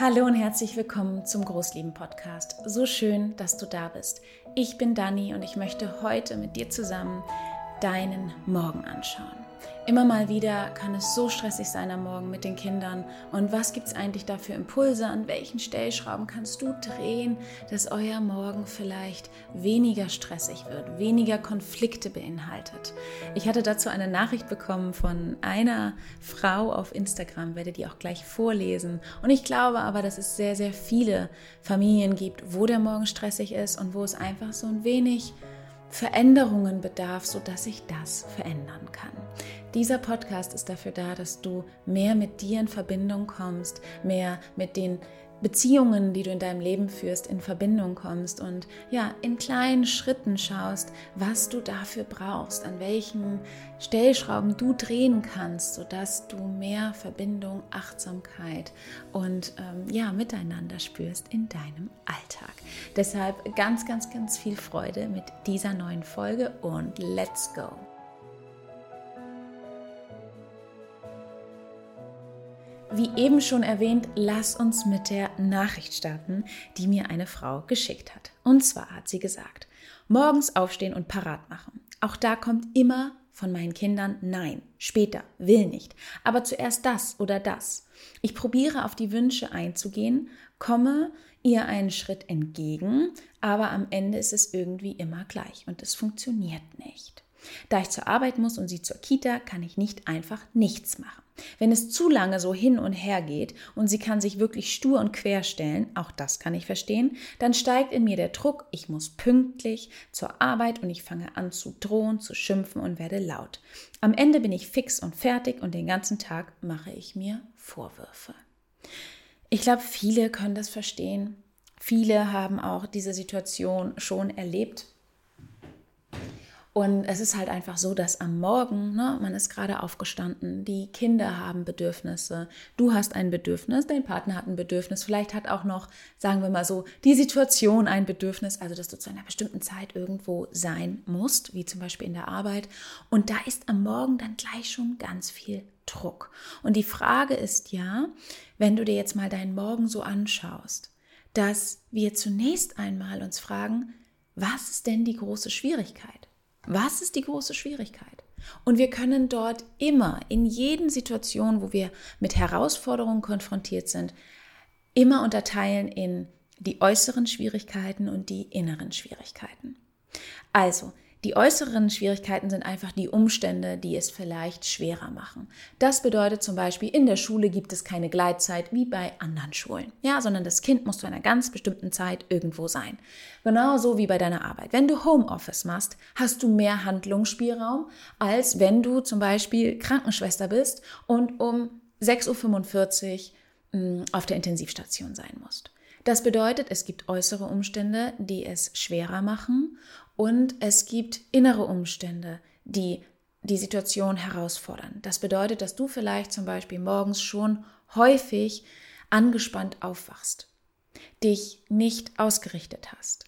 Hallo und herzlich willkommen zum Großlieben Podcast. So schön, dass du da bist. Ich bin Dani und ich möchte heute mit dir zusammen deinen Morgen anschauen. Immer mal wieder kann es so stressig sein am Morgen mit den Kindern. Und was gibt es eigentlich da für Impulse? An welchen Stellschrauben kannst du drehen, dass euer Morgen vielleicht weniger stressig wird, weniger Konflikte beinhaltet? Ich hatte dazu eine Nachricht bekommen von einer Frau auf Instagram, werde die auch gleich vorlesen. Und ich glaube aber, dass es sehr, sehr viele Familien gibt, wo der Morgen stressig ist und wo es einfach so ein wenig Veränderungen bedarf, sodass sich das verändern kann. Dieser Podcast ist dafür da, dass du mehr mit dir in Verbindung kommst, mehr mit den Beziehungen, die du in deinem Leben führst, in Verbindung kommst und ja, in kleinen Schritten schaust, was du dafür brauchst, an welchen Stellschrauben du drehen kannst, sodass du mehr Verbindung, Achtsamkeit und ähm, ja, miteinander spürst in deinem Alltag. Deshalb ganz, ganz, ganz viel Freude mit dieser neuen Folge und let's go! Wie eben schon erwähnt, lass uns mit der Nachricht starten, die mir eine Frau geschickt hat. Und zwar hat sie gesagt, morgens aufstehen und parat machen. Auch da kommt immer von meinen Kindern Nein, später, will nicht, aber zuerst das oder das. Ich probiere auf die Wünsche einzugehen, komme ihr einen Schritt entgegen, aber am Ende ist es irgendwie immer gleich und es funktioniert nicht. Da ich zur Arbeit muss und sie zur Kita, kann ich nicht einfach nichts machen. Wenn es zu lange so hin und her geht und sie kann sich wirklich stur und quer stellen, auch das kann ich verstehen, dann steigt in mir der Druck, ich muss pünktlich zur Arbeit und ich fange an zu drohen, zu schimpfen und werde laut. Am Ende bin ich fix und fertig und den ganzen Tag mache ich mir Vorwürfe. Ich glaube, viele können das verstehen. Viele haben auch diese Situation schon erlebt und es ist halt einfach so, dass am Morgen, ne, man ist gerade aufgestanden, die Kinder haben Bedürfnisse, du hast ein Bedürfnis, dein Partner hat ein Bedürfnis, vielleicht hat auch noch, sagen wir mal so, die Situation ein Bedürfnis, also dass du zu einer bestimmten Zeit irgendwo sein musst, wie zum Beispiel in der Arbeit. Und da ist am Morgen dann gleich schon ganz viel Druck. Und die Frage ist ja, wenn du dir jetzt mal deinen Morgen so anschaust, dass wir zunächst einmal uns fragen, was ist denn die große Schwierigkeit? Was ist die große Schwierigkeit? Und wir können dort immer, in jeden Situation, wo wir mit Herausforderungen konfrontiert sind, immer unterteilen in die äußeren Schwierigkeiten und die inneren Schwierigkeiten. Also, die äußeren Schwierigkeiten sind einfach die Umstände, die es vielleicht schwerer machen. Das bedeutet zum Beispiel, in der Schule gibt es keine Gleitzeit wie bei anderen Schulen. Ja, sondern das Kind muss zu einer ganz bestimmten Zeit irgendwo sein. Genauso wie bei deiner Arbeit. Wenn du Homeoffice machst, hast du mehr Handlungsspielraum, als wenn du zum Beispiel Krankenschwester bist und um 6.45 Uhr mm, auf der Intensivstation sein musst. Das bedeutet, es gibt äußere Umstände, die es schwerer machen und es gibt innere Umstände, die die Situation herausfordern. Das bedeutet, dass du vielleicht zum Beispiel morgens schon häufig angespannt aufwachst, dich nicht ausgerichtet hast,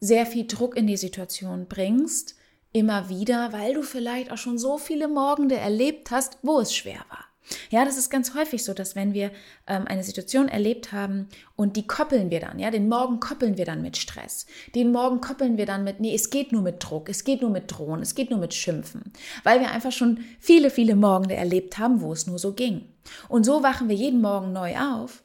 sehr viel Druck in die Situation bringst, immer wieder, weil du vielleicht auch schon so viele Morgende erlebt hast, wo es schwer war. Ja, das ist ganz häufig so, dass wenn wir ähm, eine Situation erlebt haben und die koppeln wir dann, ja, den Morgen koppeln wir dann mit Stress, den Morgen koppeln wir dann mit, nee, es geht nur mit Druck, es geht nur mit Drohen, es geht nur mit Schimpfen, weil wir einfach schon viele, viele Morgende erlebt haben, wo es nur so ging. Und so wachen wir jeden Morgen neu auf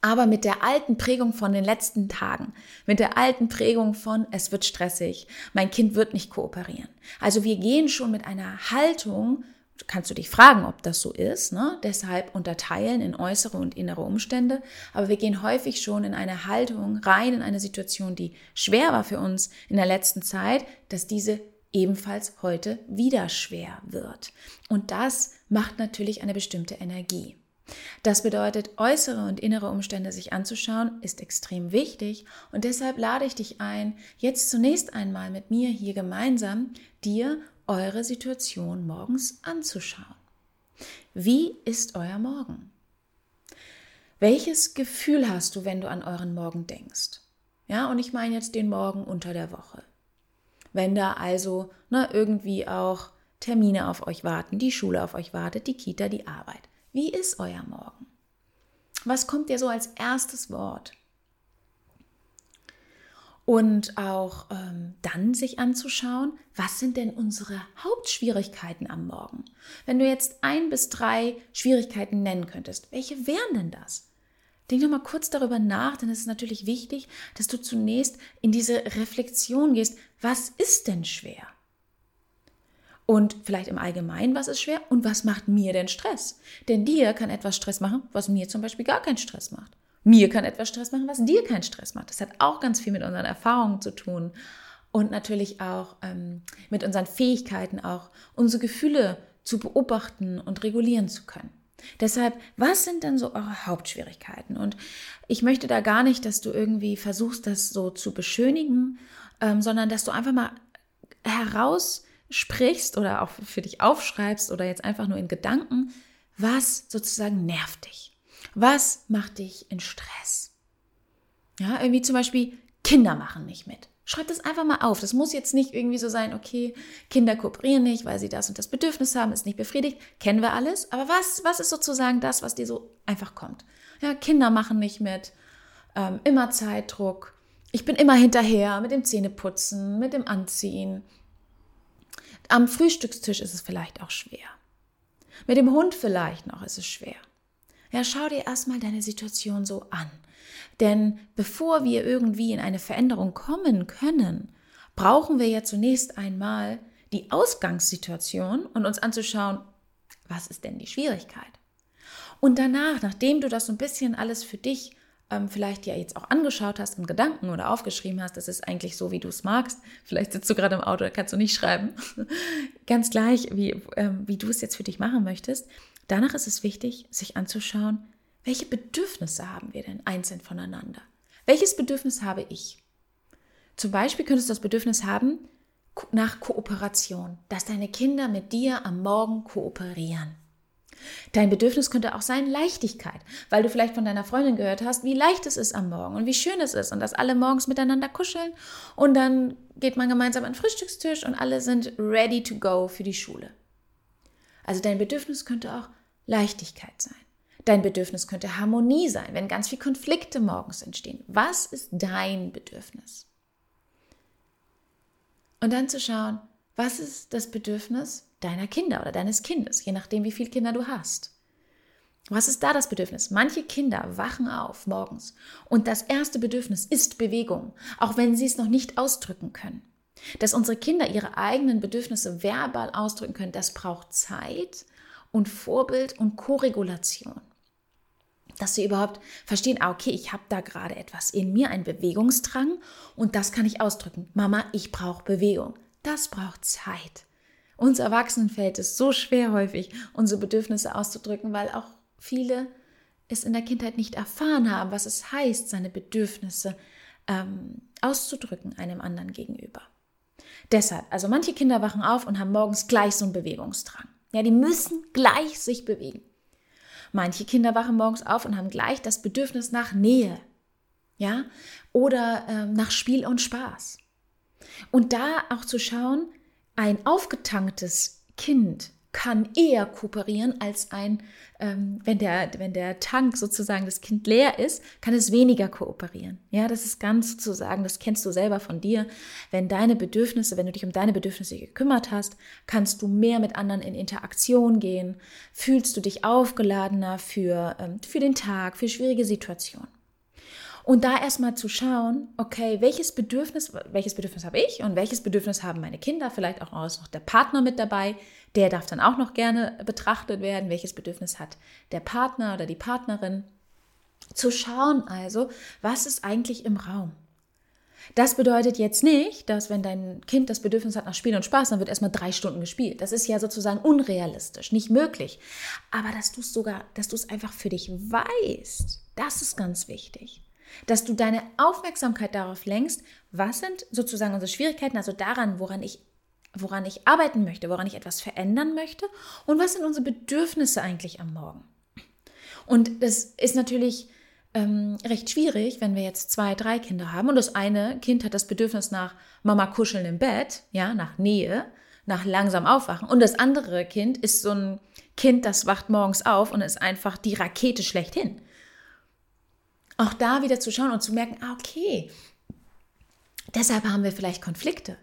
aber mit der alten Prägung von den letzten Tagen, mit der alten Prägung von, es wird stressig, mein Kind wird nicht kooperieren. Also wir gehen schon mit einer Haltung kannst du dich fragen, ob das so ist. Ne? Deshalb unterteilen in äußere und innere Umstände. Aber wir gehen häufig schon in eine Haltung rein, in eine Situation, die schwer war für uns in der letzten Zeit, dass diese ebenfalls heute wieder schwer wird. Und das macht natürlich eine bestimmte Energie. Das bedeutet, äußere und innere Umstände sich anzuschauen, ist extrem wichtig und deshalb lade ich dich ein, jetzt zunächst einmal mit mir hier gemeinsam dir eure Situation morgens anzuschauen. Wie ist euer Morgen? Welches Gefühl hast du, wenn du an euren Morgen denkst? Ja, und ich meine jetzt den Morgen unter der Woche. Wenn da also na, irgendwie auch Termine auf euch warten, die Schule auf euch wartet, die Kita, die Arbeit. Wie ist euer Morgen? Was kommt dir so als erstes Wort? Und auch ähm, dann sich anzuschauen, was sind denn unsere Hauptschwierigkeiten am Morgen? Wenn du jetzt ein bis drei Schwierigkeiten nennen könntest, welche wären denn das? Denk doch mal kurz darüber nach, denn es ist natürlich wichtig, dass du zunächst in diese Reflexion gehst. Was ist denn schwer? Und vielleicht im Allgemeinen, was ist schwer und was macht mir denn Stress? Denn dir kann etwas Stress machen, was mir zum Beispiel gar keinen Stress macht. Mir kann etwas Stress machen, was dir keinen Stress macht. Das hat auch ganz viel mit unseren Erfahrungen zu tun und natürlich auch ähm, mit unseren Fähigkeiten, auch unsere Gefühle zu beobachten und regulieren zu können. Deshalb, was sind denn so eure Hauptschwierigkeiten? Und ich möchte da gar nicht, dass du irgendwie versuchst, das so zu beschönigen, ähm, sondern dass du einfach mal heraus sprichst oder auch für dich aufschreibst oder jetzt einfach nur in Gedanken, was sozusagen nervt dich? Was macht dich in Stress? Ja, irgendwie zum Beispiel Kinder machen nicht mit. Schreib das einfach mal auf. Das muss jetzt nicht irgendwie so sein, okay, Kinder kooperieren nicht, weil sie das und das Bedürfnis haben, ist nicht befriedigt. Kennen wir alles. Aber was, was ist sozusagen das, was dir so einfach kommt? Ja, Kinder machen nicht mit, ähm, immer Zeitdruck. Ich bin immer hinterher mit dem Zähneputzen, mit dem Anziehen. Am Frühstückstisch ist es vielleicht auch schwer. Mit dem Hund vielleicht noch ist es schwer. Ja, schau dir erstmal deine Situation so an. Denn bevor wir irgendwie in eine Veränderung kommen können, brauchen wir ja zunächst einmal die Ausgangssituation und uns anzuschauen, was ist denn die Schwierigkeit? Und danach, nachdem du das so ein bisschen alles für dich ähm, vielleicht ja jetzt auch angeschaut hast in Gedanken oder aufgeschrieben hast, das ist eigentlich so, wie du es magst. Vielleicht sitzt du gerade im Auto, da kannst du nicht schreiben. Ganz gleich, wie, ähm, wie du es jetzt für dich machen möchtest. Danach ist es wichtig, sich anzuschauen, welche Bedürfnisse haben wir denn einzeln voneinander? Welches Bedürfnis habe ich? Zum Beispiel könntest du das Bedürfnis haben nach Kooperation, dass deine Kinder mit dir am Morgen kooperieren. Dein Bedürfnis könnte auch sein Leichtigkeit, weil du vielleicht von deiner Freundin gehört hast, wie leicht es ist am Morgen und wie schön es ist und dass alle morgens miteinander kuscheln und dann geht man gemeinsam an den Frühstückstisch und alle sind ready to go für die Schule. Also dein Bedürfnis könnte auch Leichtigkeit sein. Dein Bedürfnis könnte Harmonie sein, wenn ganz viele Konflikte morgens entstehen. Was ist dein Bedürfnis? Und dann zu schauen, was ist das Bedürfnis deiner Kinder oder deines Kindes, je nachdem, wie viele Kinder du hast. Was ist da das Bedürfnis? Manche Kinder wachen auf morgens und das erste Bedürfnis ist Bewegung, auch wenn sie es noch nicht ausdrücken können. Dass unsere Kinder ihre eigenen Bedürfnisse verbal ausdrücken können, das braucht Zeit und Vorbild und Koregulation. Dass sie überhaupt verstehen, ah, okay, ich habe da gerade etwas in mir, einen Bewegungsdrang und das kann ich ausdrücken. Mama, ich brauche Bewegung. Das braucht Zeit. Uns Erwachsenen fällt es so schwer häufig, unsere Bedürfnisse auszudrücken, weil auch viele es in der Kindheit nicht erfahren haben, was es heißt, seine Bedürfnisse ähm, auszudrücken einem anderen gegenüber. Deshalb, also manche Kinder wachen auf und haben morgens gleich so einen Bewegungsdrang. Ja, die müssen gleich sich bewegen. Manche Kinder wachen morgens auf und haben gleich das Bedürfnis nach Nähe. Ja, oder ähm, nach Spiel und Spaß. Und da auch zu schauen, ein aufgetanktes Kind kann eher kooperieren als ein, ähm, wenn, der, wenn der Tank sozusagen das Kind leer ist, kann es weniger kooperieren. Ja, das ist ganz sozusagen, das kennst du selber von dir. Wenn deine Bedürfnisse, wenn du dich um deine Bedürfnisse gekümmert hast, kannst du mehr mit anderen in Interaktion gehen, fühlst du dich aufgeladener für, ähm, für den Tag, für schwierige Situationen. Und da erstmal zu schauen, okay, welches Bedürfnis, welches Bedürfnis habe ich und welches Bedürfnis haben meine Kinder, vielleicht auch noch der Partner mit dabei, der darf dann auch noch gerne betrachtet werden, welches Bedürfnis hat der Partner oder die Partnerin. Zu schauen also, was ist eigentlich im Raum? Das bedeutet jetzt nicht, dass wenn dein Kind das Bedürfnis hat nach Spiel und Spaß, dann wird erstmal drei Stunden gespielt. Das ist ja sozusagen unrealistisch, nicht möglich. Aber dass du es sogar, dass du es einfach für dich weißt, das ist ganz wichtig dass du deine Aufmerksamkeit darauf lenkst, was sind sozusagen unsere Schwierigkeiten, also daran, woran ich, woran ich arbeiten möchte, woran ich etwas verändern möchte und was sind unsere Bedürfnisse eigentlich am Morgen. Und das ist natürlich ähm, recht schwierig, wenn wir jetzt zwei, drei Kinder haben und das eine Kind hat das Bedürfnis nach Mama kuscheln im Bett, ja, nach Nähe, nach langsam aufwachen und das andere Kind ist so ein Kind, das wacht morgens auf und ist einfach die Rakete schlechthin Auch da wieder zu schauen und zu merken, ah, okay, deshalb haben wir vielleicht Konflikte.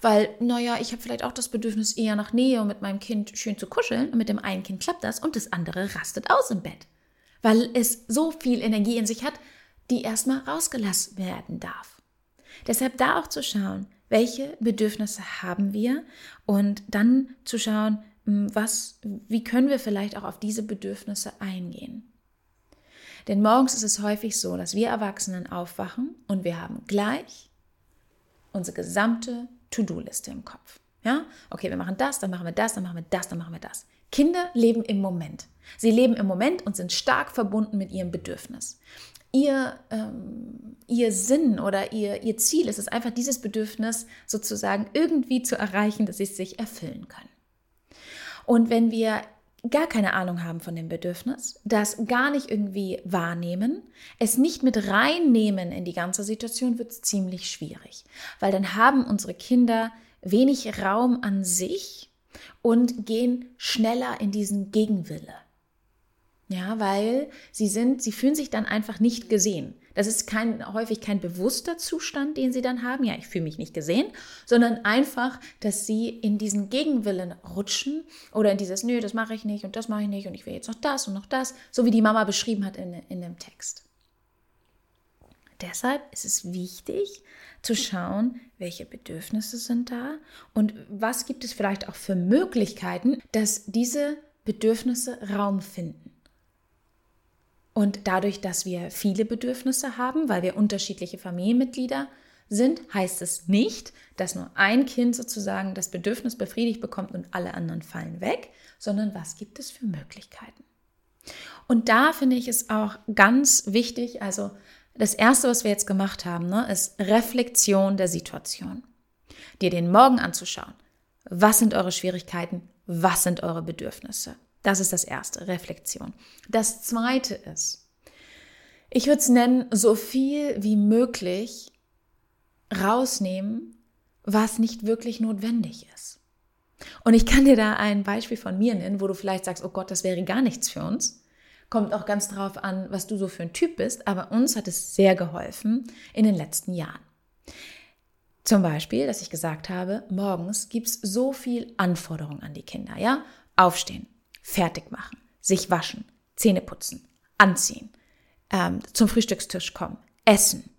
Weil, naja, ich habe vielleicht auch das Bedürfnis eher nach Nähe und mit meinem Kind schön zu kuscheln. Und mit dem einen Kind klappt das und das andere rastet aus im Bett. Weil es so viel Energie in sich hat, die erstmal rausgelassen werden darf. Deshalb da auch zu schauen, welche Bedürfnisse haben wir und dann zu schauen, hm, was, wie können wir vielleicht auch auf diese Bedürfnisse eingehen. Denn morgens ist es häufig so, dass wir Erwachsenen aufwachen und wir haben gleich unsere gesamte To-Do-Liste im Kopf. Ja, okay, wir machen das, dann machen wir das, dann machen wir das, dann machen wir das. Kinder leben im Moment. Sie leben im Moment und sind stark verbunden mit ihrem Bedürfnis ihr, ähm, ihr Sinn oder ihr, ihr Ziel ist es einfach, dieses Bedürfnis sozusagen irgendwie zu erreichen, dass sie es sich erfüllen können. Und wenn wir gar keine Ahnung haben von dem Bedürfnis, das gar nicht irgendwie wahrnehmen, es nicht mit reinnehmen in die ganze Situation, wird es ziemlich schwierig. Weil dann haben unsere Kinder wenig Raum an sich und gehen schneller in diesen Gegenwille. Ja, weil sie sind, sie fühlen sich dann einfach nicht gesehen. Das ist kein, häufig kein bewusster Zustand, den sie dann haben. Ja, ich fühle mich nicht gesehen, sondern einfach, dass sie in diesen Gegenwillen rutschen oder in dieses, nö, das mache ich nicht und das mache ich nicht und ich will jetzt noch das und noch das, so wie die Mama beschrieben hat in, in dem Text. Deshalb ist es wichtig zu schauen, welche Bedürfnisse sind da und was gibt es vielleicht auch für Möglichkeiten, dass diese Bedürfnisse Raum finden. Und dadurch, dass wir viele Bedürfnisse haben, weil wir unterschiedliche Familienmitglieder sind, heißt es nicht, dass nur ein Kind sozusagen das Bedürfnis befriedigt bekommt und alle anderen fallen weg, sondern was gibt es für Möglichkeiten. Und da finde ich es auch ganz wichtig, also das Erste, was wir jetzt gemacht haben, ne, ist Reflexion der Situation. Dir den Morgen anzuschauen. Was sind eure Schwierigkeiten? Was sind eure Bedürfnisse? Das ist das erste, Reflexion. Das zweite ist, ich würde es nennen, so viel wie möglich rausnehmen, was nicht wirklich notwendig ist. Und ich kann dir da ein Beispiel von mir nennen, wo du vielleicht sagst, oh Gott, das wäre gar nichts für uns. Kommt auch ganz drauf an, was du so für ein Typ bist, aber uns hat es sehr geholfen in den letzten Jahren. Zum Beispiel, dass ich gesagt habe, morgens gibt es so viel Anforderungen an die Kinder, ja? Aufstehen, fertig machen, sich waschen, Zähne putzen, anziehen, ähm, zum Frühstückstisch kommen, essen,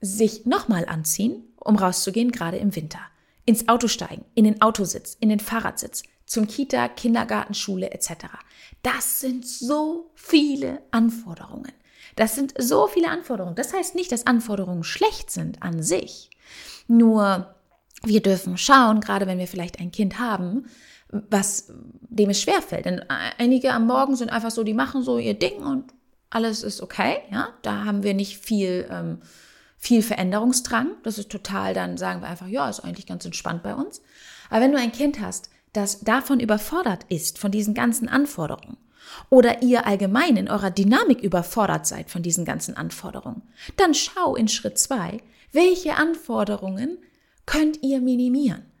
sich nochmal anziehen, um rauszugehen, gerade im Winter, ins Auto steigen, in den Autositz, in den Fahrradsitz, zum Kita, Kindergarten, Schule etc. Das sind so viele Anforderungen. Das sind so viele Anforderungen. Das heißt nicht, dass Anforderungen schlecht sind an sich. Nur wir dürfen schauen, gerade wenn wir vielleicht ein Kind haben, was dem es schwerfällt. Denn einige am Morgen sind einfach so, die machen so ihr Ding und alles ist okay. Ja, da haben wir nicht viel, ähm, viel Veränderungsdrang. Das ist total, dann sagen wir einfach, ja, ist eigentlich ganz entspannt bei uns. Aber wenn du ein Kind hast, das davon überfordert ist, von diesen ganzen Anforderungen, oder ihr allgemein in eurer Dynamik überfordert seid von diesen ganzen Anforderungen, dann schau in Schritt zwei, welche Anforderungen könnt ihr minimieren.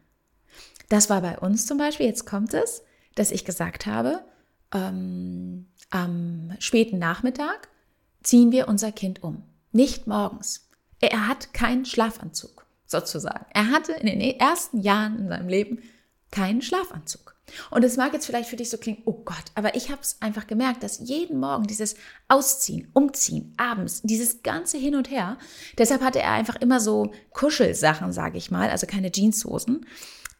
Das war bei uns zum Beispiel, jetzt kommt es, dass ich gesagt habe, ähm, am späten Nachmittag ziehen wir unser Kind um. Nicht morgens. Er hat keinen Schlafanzug, sozusagen. Er hatte in den ersten Jahren in seinem Leben keinen Schlafanzug. Und es mag jetzt vielleicht für dich so klingen, oh Gott, aber ich habe es einfach gemerkt, dass jeden Morgen dieses Ausziehen, Umziehen, abends, dieses ganze Hin und Her, deshalb hatte er einfach immer so Kuschelsachen, sage ich mal, also keine Jeanshosen.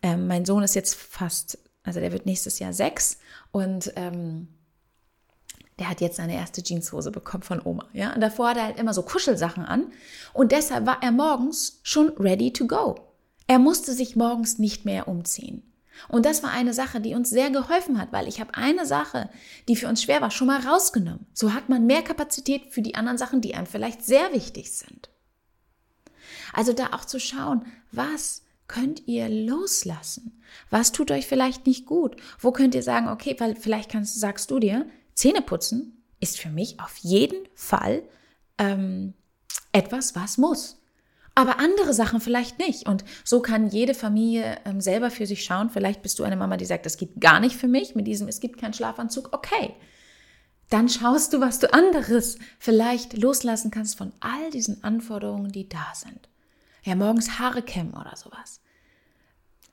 Ähm, mein Sohn ist jetzt fast, also der wird nächstes Jahr sechs und ähm, der hat jetzt seine erste Jeanshose bekommen von Oma. Ja? Und davor hat er halt immer so Kuschelsachen an und deshalb war er morgens schon ready to go. Er musste sich morgens nicht mehr umziehen. Und das war eine Sache, die uns sehr geholfen hat, weil ich habe eine Sache, die für uns schwer war, schon mal rausgenommen. So hat man mehr Kapazität für die anderen Sachen, die einem vielleicht sehr wichtig sind. Also da auch zu schauen, was könnt ihr loslassen? Was tut euch vielleicht nicht gut? Wo könnt ihr sagen, okay, weil vielleicht kannst, sagst du dir, Zähneputzen ist für mich auf jeden Fall ähm, etwas, was muss. Aber andere Sachen vielleicht nicht. Und so kann jede Familie ähm, selber für sich schauen. Vielleicht bist du eine Mama, die sagt, das geht gar nicht für mich mit diesem, es gibt keinen Schlafanzug. Okay. dann schaust du, was du anderes vielleicht loslassen kannst von all diesen Anforderungen, die da sind. Ja, morgens Haare kämmen oder sowas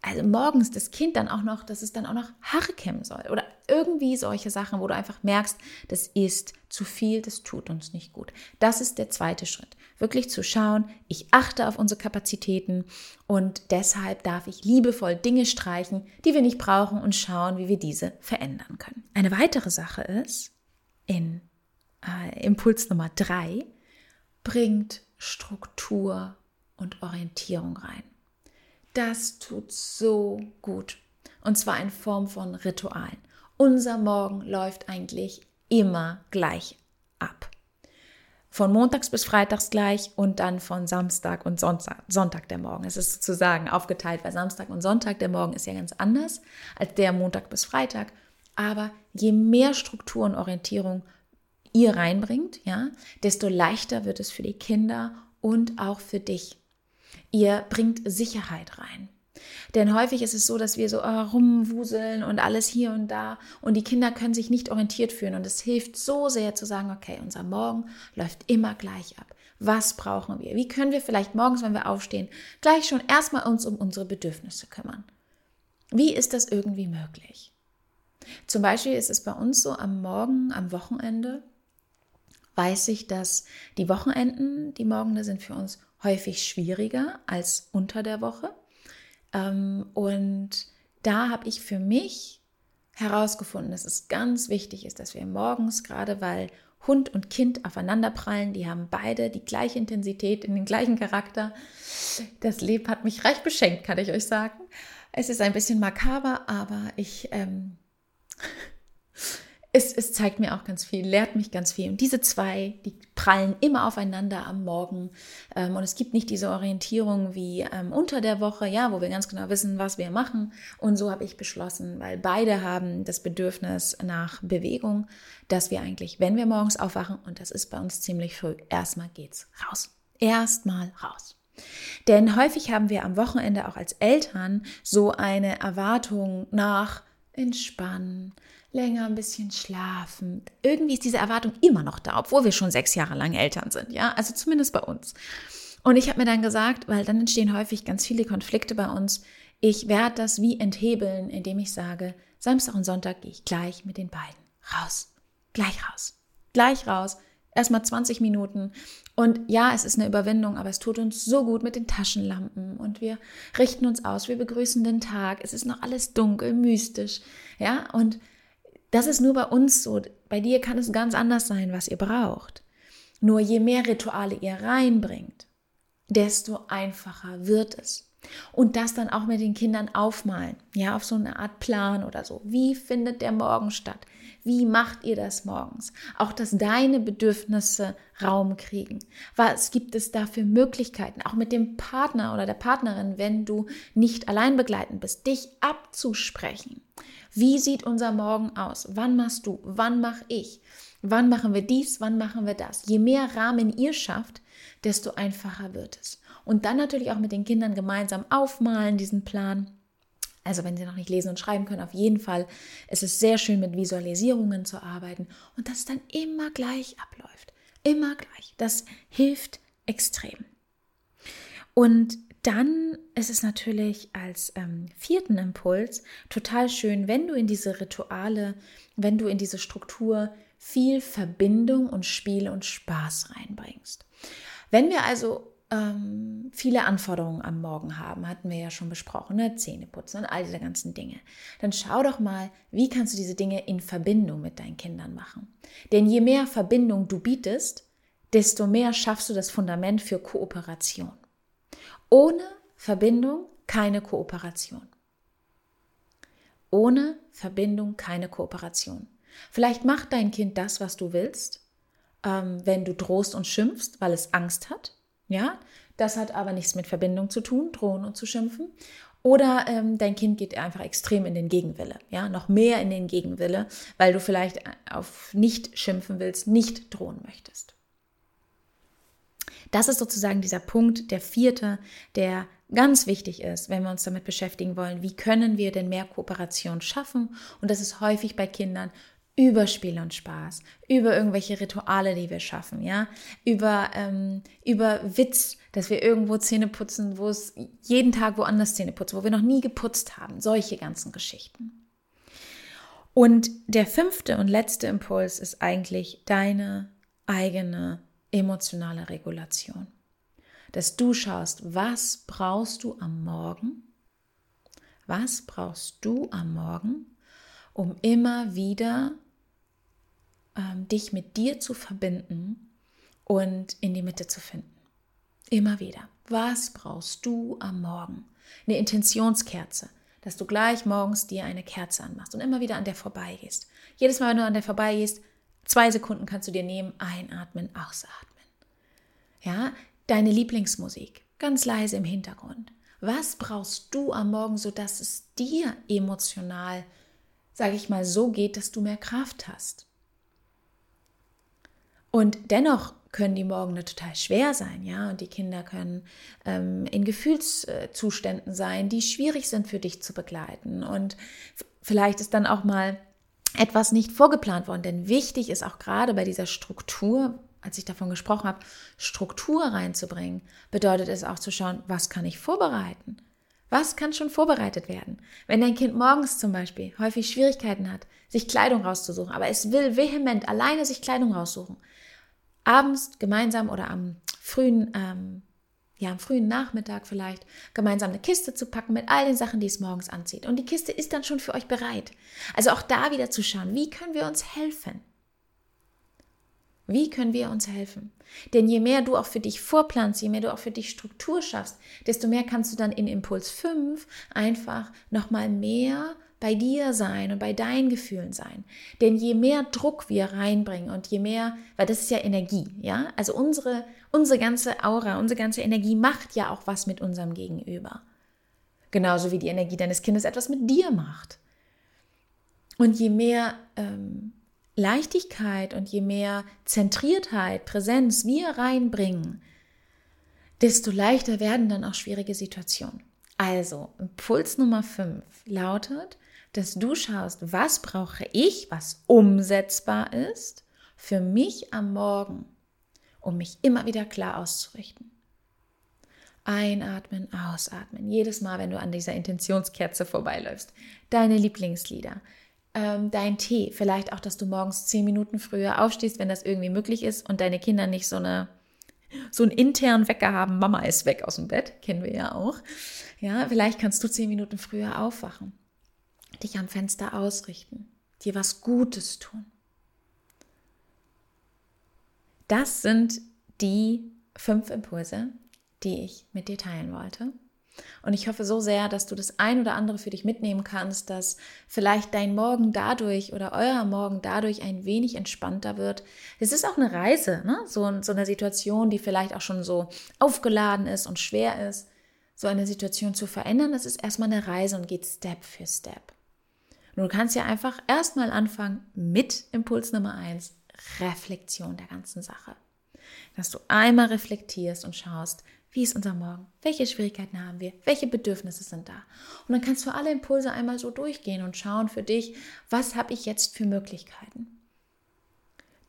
also morgens das Kind dann auch noch, dass es dann auch noch Haare kämmen soll oder irgendwie solche Sachen, wo du einfach merkst, das ist zu viel, das tut uns nicht gut. Das ist der zweite Schritt. Wirklich zu schauen, ich achte auf unsere Kapazitäten und deshalb darf ich liebevoll Dinge streichen, die wir nicht brauchen und schauen, wie wir diese verändern können. Eine weitere Sache ist, in äh, Impuls Nummer drei, bringt Struktur und Orientierung rein. Das tut so gut. Und zwar in Form von Ritualen. Unser Morgen läuft eigentlich immer gleich ab. Von montags bis freitags gleich und dann von Samstag und Sonntag, Sonntag der Morgen. Es ist sozusagen aufgeteilt, weil Samstag und Sonntag der Morgen ist ja ganz anders als der Montag bis Freitag. Aber je mehr Struktur und Orientierung ihr reinbringt, ja, desto leichter wird es für die Kinder und auch für dich. Ihr bringt Sicherheit rein. Denn häufig ist es so, dass wir so oh, rumwuseln und alles hier und da und die Kinder können sich nicht orientiert fühlen. Und es hilft so sehr zu sagen, okay, unser Morgen läuft immer gleich ab. Was brauchen wir? Wie können wir vielleicht morgens, wenn wir aufstehen, gleich schon erstmal uns um unsere Bedürfnisse kümmern? Wie ist das irgendwie möglich? Zum Beispiel ist es bei uns so am Morgen, am Wochenende, weiß ich, dass die Wochenenden, die Morgende sind für uns häufig schwieriger als unter der Woche. Ähm, und da habe ich für mich herausgefunden, dass es ganz wichtig ist, dass wir morgens, gerade weil Hund und Kind aufeinanderprallen, die haben beide die gleiche Intensität, in den gleichen Charakter. Das Leben hat mich reich beschenkt, kann ich euch sagen. Es ist ein bisschen makaber, aber ich ähm, es, es zeigt mir auch ganz viel, lehrt mich ganz viel. Und diese zwei, die prallen immer aufeinander am Morgen. Ähm, und es gibt nicht diese Orientierung wie ähm, unter der Woche, ja, wo wir ganz genau wissen, was wir machen. Und so habe ich beschlossen, weil beide haben das Bedürfnis nach Bewegung, dass wir eigentlich, wenn wir morgens aufwachen, und das ist bei uns ziemlich früh, erstmal geht's raus. Erstmal raus. Denn häufig haben wir am Wochenende auch als Eltern so eine Erwartung nach Entspannen, länger ein bisschen schlafen. Irgendwie ist diese Erwartung immer noch da, obwohl wir schon sechs Jahre lang Eltern sind, ja, also zumindest bei uns. Und ich habe mir dann gesagt, weil dann entstehen häufig ganz viele Konflikte bei uns, ich werde das wie enthebeln, indem ich sage, Samstag und Sonntag gehe ich gleich mit den beiden raus. Gleich raus. Gleich raus. Erstmal 20 Minuten. Und ja, es ist eine Überwindung, aber es tut uns so gut mit den Taschenlampen und wir richten uns aus, wir begrüßen den Tag. Es ist noch alles dunkel, mystisch. Ja, und das ist nur bei uns so. Bei dir kann es ganz anders sein, was ihr braucht. Nur je mehr Rituale ihr reinbringt, desto einfacher wird es. Und das dann auch mit den Kindern aufmalen, ja, auf so eine Art Plan oder so. Wie findet der Morgen statt? Wie macht ihr das morgens? Auch, dass deine Bedürfnisse Raum kriegen. Was gibt es da für Möglichkeiten? Auch mit dem Partner oder der Partnerin, wenn du nicht allein begleitend bist, dich abzusprechen. Wie sieht unser Morgen aus? Wann machst du? Wann mache ich? Wann machen wir dies? Wann machen wir das? Je mehr Rahmen ihr schafft, desto einfacher wird es. Und dann natürlich auch mit den Kindern gemeinsam aufmalen, diesen Plan. Also wenn sie noch nicht lesen und schreiben können, auf jeden Fall. Es ist sehr schön mit Visualisierungen zu arbeiten und dass es dann immer gleich abläuft. Immer gleich. Das hilft extrem. Und dann ist es natürlich als ähm, vierten Impuls total schön, wenn du in diese Rituale, wenn du in diese Struktur viel Verbindung und Spiel und Spaß reinbringst. Wenn wir also ähm, viele Anforderungen am Morgen haben, hatten wir ja schon besprochen, ne? Zähne putzen und all diese ganzen Dinge, dann schau doch mal, wie kannst du diese Dinge in Verbindung mit deinen Kindern machen. Denn je mehr Verbindung du bietest, desto mehr schaffst du das Fundament für Kooperation. Ohne Verbindung keine Kooperation. Ohne Verbindung keine Kooperation. Vielleicht macht dein Kind das, was du willst, ähm, wenn du drohst und schimpfst, weil es Angst hat. Ja, das hat aber nichts mit Verbindung zu tun, drohen und zu schimpfen. Oder ähm, dein Kind geht einfach extrem in den Gegenwille, ja, noch mehr in den Gegenwille, weil du vielleicht auf nicht schimpfen willst, nicht drohen möchtest. Das ist sozusagen dieser Punkt, der vierte, der ganz wichtig ist, wenn wir uns damit beschäftigen wollen, wie können wir denn mehr Kooperation schaffen? Und das ist häufig bei Kindern über Spiel und Spaß, über irgendwelche Rituale, die wir schaffen, ja, über, ähm, über Witz, dass wir irgendwo Zähne putzen, wo es jeden Tag woanders Zähne putzen, wo wir noch nie geputzt haben, solche ganzen Geschichten. Und der fünfte und letzte Impuls ist eigentlich deine eigene emotionale Regulation. Dass du schaust, was brauchst du am Morgen? Was brauchst du am Morgen, um immer wieder ähm, dich mit dir zu verbinden und in die Mitte zu finden. Immer wieder. Was brauchst du am Morgen? Eine Intentionskerze, dass du gleich morgens dir eine Kerze anmachst und immer wieder an der vorbeigehst. Jedes Mal, wenn du an der vorbeigehst, zwei Sekunden kannst du dir nehmen, einatmen, ausatmen. Ja, deine Lieblingsmusik, ganz leise im Hintergrund. Was brauchst du am Morgen, sodass es dir emotional, sage ich mal, so geht, dass du mehr Kraft hast? Und dennoch können die Morgen total schwer sein, ja, und die Kinder können ähm, in Gefühlszuständen sein, die schwierig sind für dich zu begleiten. Und vielleicht ist dann auch mal etwas nicht vorgeplant worden, denn wichtig ist auch gerade bei dieser Struktur, als ich davon gesprochen habe, Struktur reinzubringen, bedeutet es auch zu schauen, was kann ich vorbereiten? Was kann schon vorbereitet werden? Wenn dein Kind morgens zum Beispiel häufig Schwierigkeiten hat, sich Kleidung rauszusuchen, aber es will vehement alleine sich Kleidung raussuchen, abends gemeinsam oder am frühen, ähm, ja, am frühen Nachmittag vielleicht gemeinsam eine Kiste zu packen mit all den Sachen, die es morgens anzieht. Und die Kiste ist dann schon für euch bereit. Also auch da wieder zu schauen, wie können wir uns helfen? Wie können wir uns helfen? Denn je mehr du auch für dich vorplanst, je mehr du auch für dich Struktur schaffst, desto mehr kannst du dann in Impuls 5 einfach nochmal mehr bei dir sein und bei deinen Gefühlen sein. Denn je mehr Druck wir reinbringen und je mehr, weil das ist ja Energie, ja? Also unsere, unsere ganze Aura, unsere ganze Energie macht ja auch was mit unserem Gegenüber. Genauso wie die Energie deines Kindes etwas mit dir macht. Und je mehr ähm, Leichtigkeit und je mehr Zentriertheit, Präsenz wir reinbringen, desto leichter werden dann auch schwierige Situationen. Also, Impuls Nummer 5 lautet, dass du schaust, was brauche ich, was umsetzbar ist für mich am Morgen, um mich immer wieder klar auszurichten. Einatmen, ausatmen. Jedes Mal, wenn du an dieser Intentionskerze vorbeiläufst. Deine Lieblingslieder. Ähm, dein Tee. Vielleicht auch, dass du morgens zehn Minuten früher aufstehst, wenn das irgendwie möglich ist und deine Kinder nicht so eine so einen internen Wecker haben. Mama ist weg aus dem Bett. Kennen wir ja auch. Ja, vielleicht kannst du zehn Minuten früher aufwachen dich am Fenster ausrichten, dir was Gutes tun. Das sind die fünf Impulse, die ich mit dir teilen wollte. Und ich hoffe so sehr, dass du das ein oder andere für dich mitnehmen kannst, dass vielleicht dein Morgen dadurch oder euer Morgen dadurch ein wenig entspannter wird. Es ist auch eine Reise, ne? so, so eine Situation, die vielleicht auch schon so aufgeladen ist und schwer ist. So eine Situation zu verändern, das ist erstmal eine Reise und geht Step für Step. Du kannst ja einfach erstmal anfangen mit Impuls Nummer eins, Reflexion der ganzen Sache. Dass du einmal reflektierst und schaust, wie ist unser Morgen? Welche Schwierigkeiten haben wir? Welche Bedürfnisse sind da? Und dann kannst du alle Impulse einmal so durchgehen und schauen für dich, was habe ich jetzt für Möglichkeiten?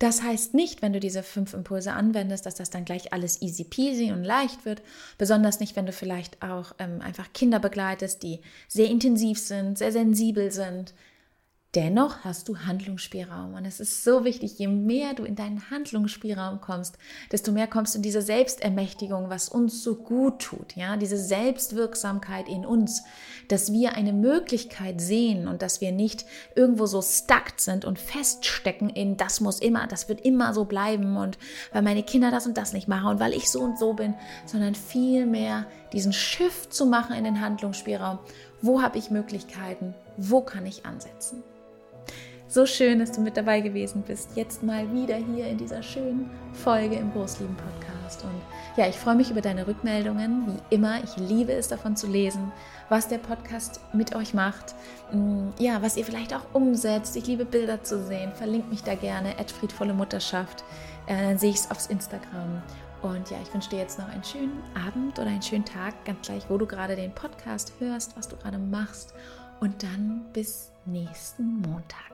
Das heißt nicht, wenn du diese fünf Impulse anwendest, dass das dann gleich alles easy peasy und leicht wird. Besonders nicht, wenn du vielleicht auch ähm, einfach Kinder begleitest, die sehr intensiv sind, sehr sensibel sind, Dennoch hast du Handlungsspielraum und es ist so wichtig, je mehr du in deinen Handlungsspielraum kommst, desto mehr kommst du in diese Selbstermächtigung, was uns so gut tut, ja, diese Selbstwirksamkeit in uns, dass wir eine Möglichkeit sehen und dass wir nicht irgendwo so stuck sind und feststecken in das muss immer, das wird immer so bleiben und weil meine Kinder das und das nicht machen und weil ich so und so bin, sondern vielmehr diesen Shift zu machen in den Handlungsspielraum. Wo habe ich Möglichkeiten? Wo kann ich ansetzen? So schön, dass du mit dabei gewesen bist. Jetzt mal wieder hier in dieser schönen Folge im Großlieben Podcast. Und ja, ich freue mich über deine Rückmeldungen. Wie immer, ich liebe es davon zu lesen, was der Podcast mit euch macht. Mm, ja, was ihr vielleicht auch umsetzt. Ich liebe Bilder zu sehen. Verlinkt mich da gerne. friedvolle Mutterschaft. Äh, dann sehe ich es aufs Instagram. Und ja, ich wünsche dir jetzt noch einen schönen Abend oder einen schönen Tag, ganz gleich, wo du gerade den Podcast hörst, was du gerade machst. Und dann bis nächsten Montag.